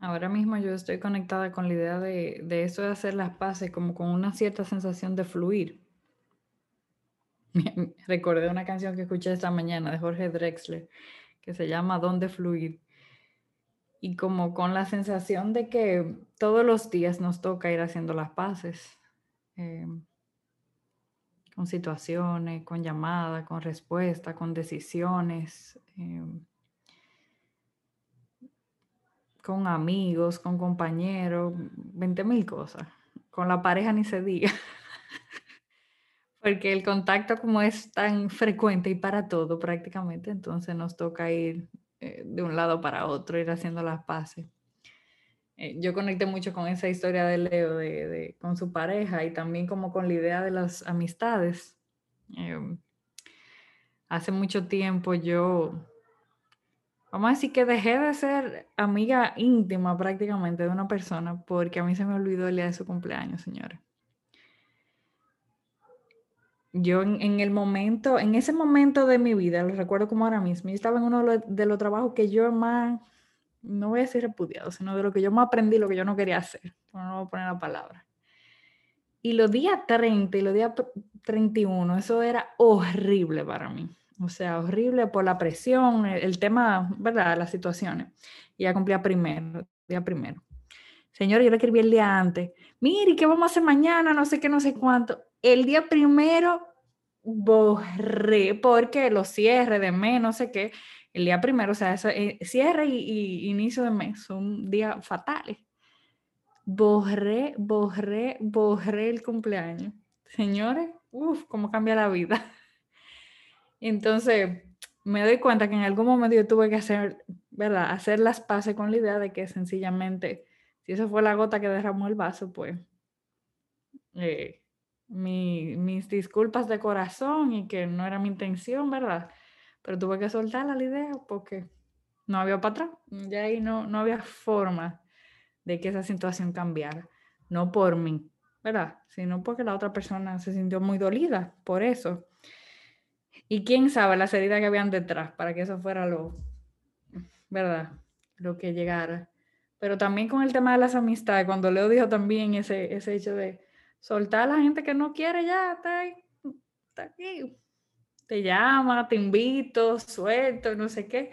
Speaker 3: Ahora mismo yo estoy conectada con la idea de, de eso de hacer las paces, como con una cierta sensación de fluir. Recordé una canción que escuché esta mañana de Jorge Drexler, que se llama ¿Dónde fluir? Y como con la sensación de que todos los días nos toca ir haciendo las paces eh, con situaciones, con llamadas, con respuestas, con decisiones, eh, con amigos, con compañeros, 20 mil cosas. Con la pareja ni se diga. porque el contacto como es tan frecuente y para todo prácticamente, entonces nos toca ir eh, de un lado para otro, ir haciendo las paces. Eh, yo conecté mucho con esa historia de Leo, de, con su pareja y también como con la idea de las amistades. Em, hace mucho tiempo yo, vamos a decir que dejé de ser amiga íntima prácticamente de una persona porque a mí se me olvidó el día de su cumpleaños, señores. Yo en, el momento, en ese momento de mi vida, lo recuerdo como ahora mismo, yo estaba en uno de los trabajos que yo más no voy a decir repudiado, sino de lo que yo me aprendí, lo que yo no quería hacer. No voy a poner la palabra. Y los días 30 y los días 31, eso era horrible para mí. O sea, horrible por la presión, el, tema, ¿verdad? Las situaciones. Y ya cumplía primero, día primero. Señor, yo le escribí el día antes. Mire, ¿qué vamos a hacer mañana? No sé qué, no sé cuánto. El día primero borré porque los cierres de mes, no sé qué el día primero, o sea, eh, cierre y, inicio de mes son días fatales. Borré, borré, borré el cumpleaños. Señores, uff, cómo cambia la vida. Entonces, me doy cuenta que en algún momento yo tuve que hacer, ¿verdad? Hacer las paces con la idea de que sencillamente, si eso fue la gota que derramó el vaso, pues eh, mis disculpas de corazón y que no era mi intención, ¿verdad? pero tuve que soltar la idea porque no había para atrás, ya ahí no, no había forma de que esa situación cambiara, no por mí, ¿verdad? Sino porque la otra persona se sintió muy dolida por eso. Y quién sabe las heridas que habían detrás para que eso fuera lo, ¿verdad? Lo que llegara. Pero también con el tema de las amistades, cuando Leo dijo también ese, ese hecho de soltar a la gente que no quiere ya, está, aquí, te llama, te invito, suelto, no sé qué.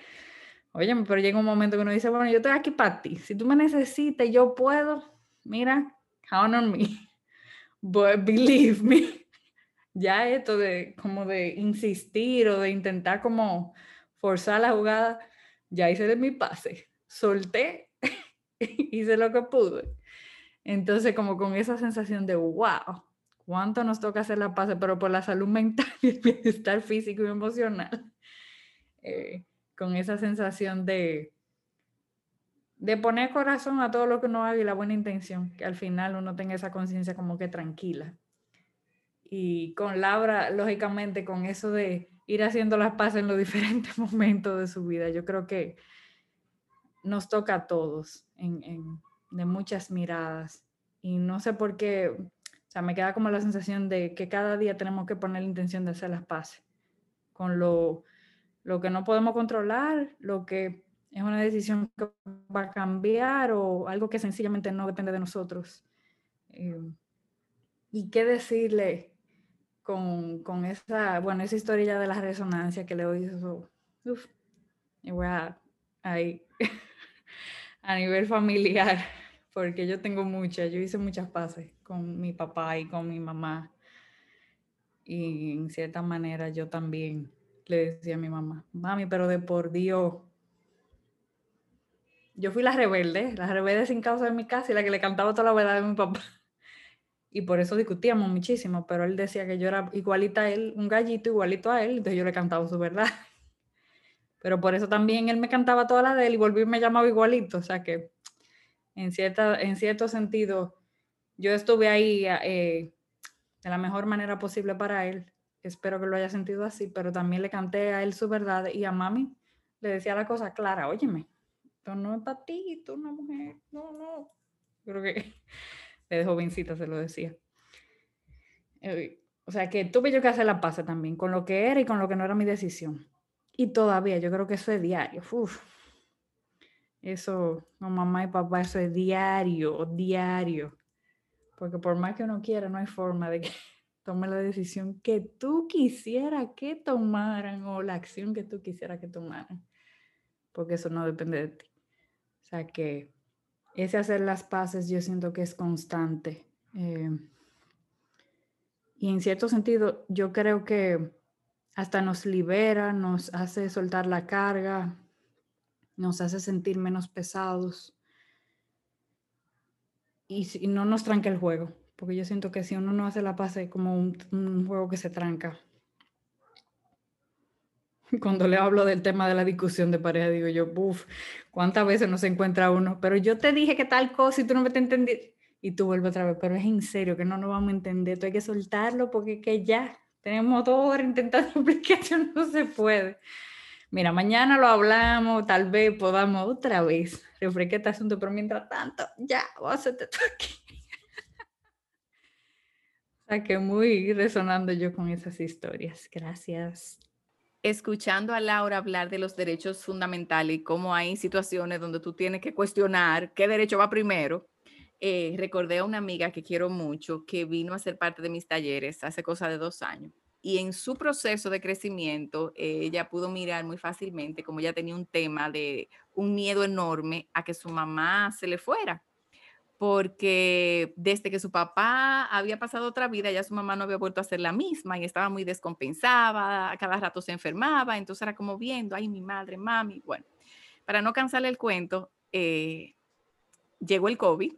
Speaker 3: Oye, pero llega un momento que uno dice, bueno, yo estoy aquí para ti. Si tú me necesitas, yo puedo. Mira, count on me. But believe me. Ya esto de como de insistir o de intentar como forzar la jugada, ya hice de mi pase. Solté, hice lo que pude. Entonces, como con esa sensación de wow, cuánto nos toca hacer la paz, pero por la salud mental y el bienestar físico y emocional, eh, con esa sensación de, de poner corazón a todo lo que uno haga y la buena intención, que al final uno tenga esa conciencia como que tranquila. Y con Laura, lógicamente, con eso de ir haciendo las paces en los diferentes momentos de su vida, yo creo que nos toca a todos en, de muchas miradas. Y no sé por qué, sea, me queda como la sensación de que cada día tenemos que poner la intención de hacer las paces con lo, lo que no podemos controlar, lo que es una decisión que va a cambiar o algo que sencillamente no depende de nosotros. Eh, y qué decirle con, con, esa, bueno, esa historia de la resonancia que le hizo, uf, y voy a, ahí, a nivel familiar porque yo tengo muchas, yo hice muchas paces con mi papá y con mi mamá. Y en cierta manera yo también le decía a mi mamá, mami, pero de por Dios, yo fui la rebelde, la rebelde sin causa de mi casa y la que le cantaba toda la verdad de mi papá. Y por eso discutíamos muchísimo, pero él decía que yo era igualita a él, un gallito igualito a él, entonces yo le cantaba su verdad. Pero por eso también él me cantaba toda la de él y volví me llamaba igualito, o sea que en, cierta, en cierto sentido, yo estuve ahí eh, de la mejor manera posible para él. Espero que lo haya sentido así, pero también le canté a él su verdad y a mami le decía la cosa clara, óyeme, esto no es para ti, tú una mujer, no, no. Creo que de jovencita se lo decía. Eh, o sea que tuve yo que hacer la paz también con lo que era y con lo que no era mi decisión. Y todavía, yo creo que eso es diario. Uf, eso, no, mamá y papá, eso es diario, diario. Porque por más que uno quiera, no hay forma de que tome la decisión que tú quisieras que tomaran o la acción que tú quisieras que tomaran. Porque eso no depende de ti. O sea que ese hacer las paces yo siento que es constante. Eh, y en cierto sentido, yo creo que hasta nos libera, nos hace soltar la carga, nos hace sentir menos pesados y, no nos tranca el juego, porque yo siento que si uno no hace la paz es como un, un juego que se tranca. Cuando le hablo del tema de la discusión de pareja, digo yo, uff, ¿cuántas veces no se encuentra uno? Pero yo te dije que tal cosa y tú no me te entendí. Y tú vuelves otra vez, pero es en serio que no nos vamos a entender, tú hay que soltarlo porque que ya tenemos todo intentando explicación, no se puede. Mira, mañana lo hablamos, tal vez podamos otra vez refrescar este asunto, pero mientras tanto, ya, a hacerte aquí. o sea que muy resonando yo con esas historias. Gracias
Speaker 1: escuchando a Laura hablar de los derechos fundamentales y cómo hay situaciones donde tú tienes que cuestionar qué derecho va primero, eh, recordé a una amiga que quiero mucho que vino a ser parte de mis talleres hace cosa de dos años. Y en su proceso de crecimiento, eh, ella pudo mirar muy fácilmente como ella tenía un tema de un miedo enorme a que su mamá se le fuera porque desde que su papá había pasado otra vida, ya su mamá no había vuelto a ser la misma y estaba muy descompensada, cada rato se enfermaba, entonces era como viendo, ay, mi madre, mami. Bueno, para no cansarle el cuento, eh, llegó el COVID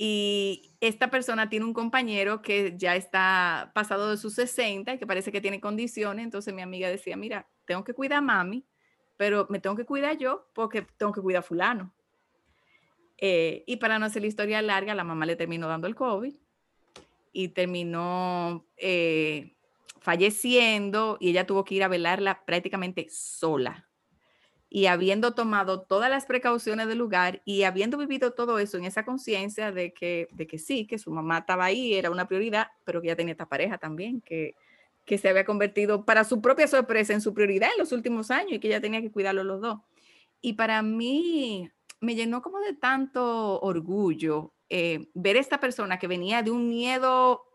Speaker 1: y esta persona tiene un compañero que ya está pasado de sus 60 y que parece que tiene condiciones, entonces mi amiga decía, mira, tengo que cuidar a mami, pero me tengo que cuidar yo porque tengo que cuidar a fulano. Eh, y para no hacer la historia larga, la mamá le terminó dando el COVID y terminó eh, falleciendo y ella tuvo que ir a velarla prácticamente sola. Y habiendo tomado todas las precauciones del lugar y habiendo vivido todo eso en esa conciencia de que, de que sí, que su mamá estaba ahí, era una prioridad, pero que ya tenía esta pareja también, que, que se había convertido para su propia sorpresa en su prioridad en los últimos años y que ella tenía que cuidarlo los dos. Y para mí, me llenó como de tanto orgullo eh, ver esta persona que venía de un miedo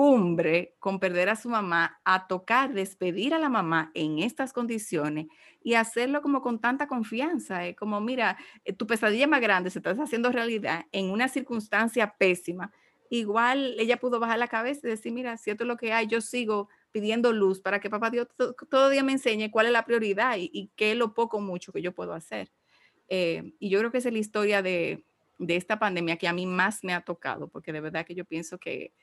Speaker 1: cumbre con perder a su mamá, a tocar, despedir a la mamá en estas condiciones y hacerlo como con tanta confianza, eh, como mira, eh, tu pesadilla más grande se está haciendo realidad en una circunstancia pésima. Igual ella pudo bajar la cabeza y decir, mira, si esto es lo que hay, yo sigo pidiendo luz para que papá Dios todo, día me enseñe cuál es la prioridad y, y qué es lo poco mucho que yo puedo hacer. Eh, y yo creo que es la historia de, de, esta pandemia que a mí más me ha tocado, porque de verdad que yo pienso que,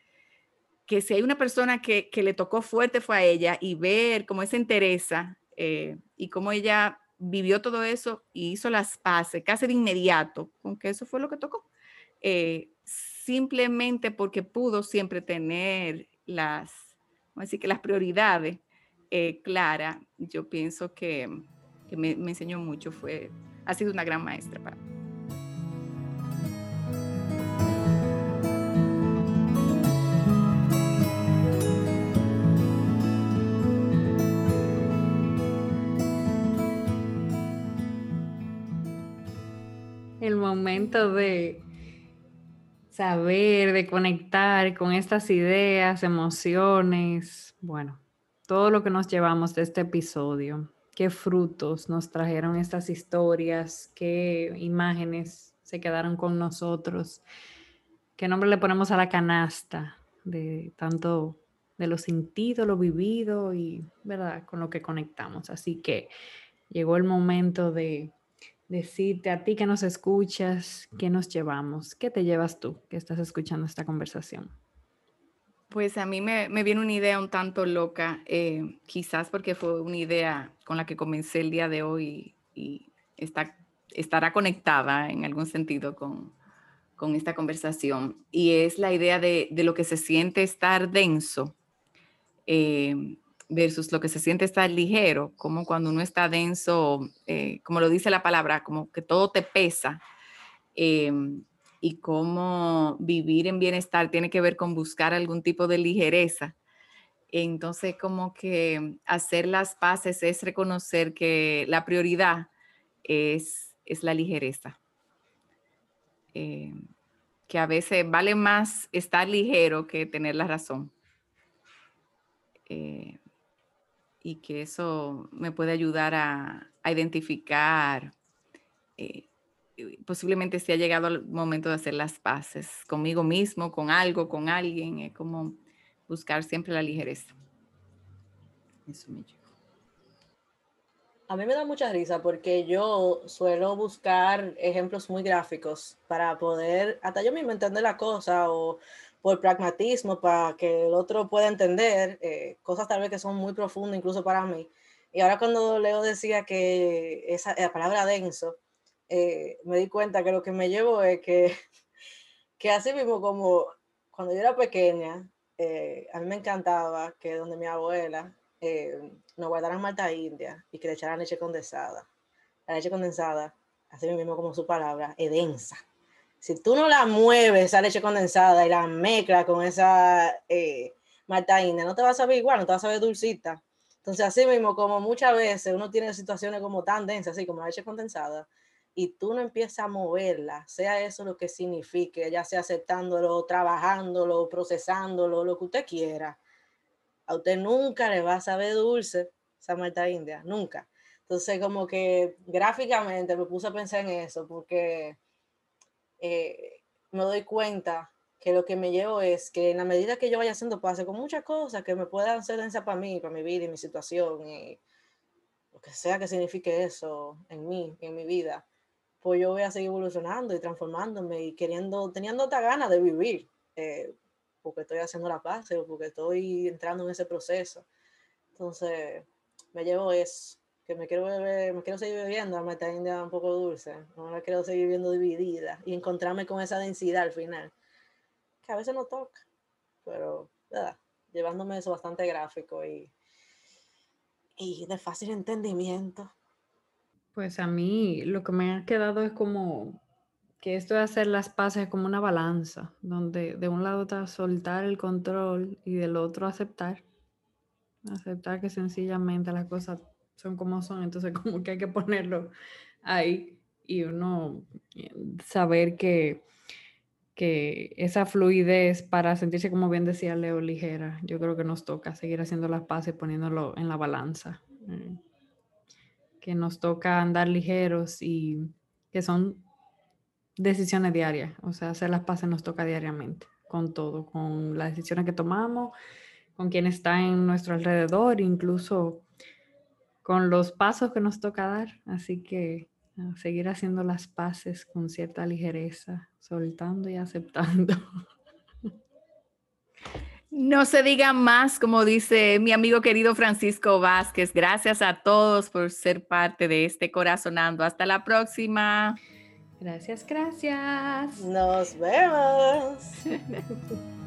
Speaker 1: que si hay una persona que, que le tocó fuerte fue a ella y ver cómo esa entereza eh, y cómo ella vivió todo eso y hizo las paces casi de inmediato, aunque eso fue lo que tocó, eh, simplemente porque pudo siempre tener las, vamos a que las prioridades claras, yo pienso que, que me, me enseñó mucho, fue ha sido una gran maestra para mí.
Speaker 3: Momento de saber, de conectar con estas ideas, emociones, bueno, todo lo que nos llevamos de este episodio qué frutos nos trajeron estas historias, qué imágenes se quedaron con nosotros, qué nombre le ponemos a la canasta de tanto de lo sentido, lo vivido y, ¿verdad?, con lo que conectamos. Así que llegó el momento de decirte a ti que nos escuchas, qué nos llevamos, qué te llevas tú que estás escuchando esta conversación.
Speaker 1: Pues a mí me, viene una idea un tanto loca, eh, quizás porque fue una idea con la que comencé el día de hoy y está, estará conectada en algún sentido con, esta conversación. Y es la idea de, lo que se siente estar denso eh, versus lo que se siente estar ligero, como cuando uno está denso, eh, como lo dice la palabra, como que todo te pesa y cómo vivir en bienestar tiene que ver con buscar algún tipo de ligereza. Entonces, como que hacer las paces es reconocer que la prioridad es, es la ligereza. Eh, que a veces vale más estar ligero que tener la razón. Eh, y que eso me puede ayudar a, a identificar eh, posiblemente se ha llegado el momento de hacer las paces conmigo mismo, con algo, con alguien, es como buscar siempre la ligereza. Eso me
Speaker 2: A mí me da mucha risa porque yo suelo buscar ejemplos muy gráficos para poder, hasta yo mismo entender la cosa o por pragmatismo, para que el otro pueda entender eh, cosas tal vez que son muy profundas incluso para mí. Y ahora cuando Leo decía que esa la palabra denso, eh, me di cuenta que lo que me llevo es que, que así mismo como cuando yo era pequeña, eh, a mí me encantaba que donde mi abuela eh, nos guardaran malta india y que le echaran leche condensada. La leche condensada, así mismo como su palabra, es densa. Si tú no la mueves, esa leche condensada, y la mezclas con esa eh, malta india, no te va a saber igual, no te va a saber dulcita. Entonces, así mismo, como muchas veces uno tiene situaciones como tan densas, así como la leche condensada, y tú no empiezas a moverla, sea eso lo que signifique, ya sea aceptándolo, trabajándolo, procesándolo, lo que usted quiera, a usted nunca le va a saber dulce esa malta india, nunca. Entonces, como que gráficamente me puse a pensar en eso, porque eh, me doy cuenta que lo que me llevo es que en la medida que yo vaya haciendo pase con muchas cosas que me puedan ser densa para mí, para mi vida y mi situación, y lo que sea que signifique eso en mí, en mi vida, pues yo voy a seguir evolucionando y transformándome y queriendo, teniendo otra gana de vivir. Eh, porque estoy haciendo la paz o porque estoy entrando en ese proceso. Entonces, me llevo eso, que me quiero beber, me quiero seguir bebiendo la meta india un poco dulce, no la quiero seguir viendo dividida y encontrarme con esa densidad al final, que a veces no toca, pero ¿verdad? llevándome eso bastante gráfico y, y de fácil entendimiento.
Speaker 3: Pues a mí lo que me ha quedado es como que esto de hacer las paces es como una balanza, donde de un lado está soltar el control y del otro aceptar. Aceptar que sencillamente las cosas son como son, entonces como que hay que ponerlo ahí y uno eh, saber que, que esa fluidez para sentirse, como bien decía Leo, ligera, yo creo que nos toca seguir haciendo las paces poniéndolo en la balanza. Eh, que nos toca andar ligeros y que son decisiones diarias, o sea, hacer las paces nos toca diariamente, con todo, con las decisiones que tomamos, con quien está en nuestro alrededor, incluso con los pasos que nos toca dar. Así que seguir haciendo las paces con cierta ligereza, soltando y aceptando.
Speaker 1: No se diga más, como dice mi amigo querido Francisco Vázquez. Gracias a todos por ser parte de este Corazonando. Hasta la próxima.
Speaker 3: Gracias, gracias.
Speaker 2: Nos vemos.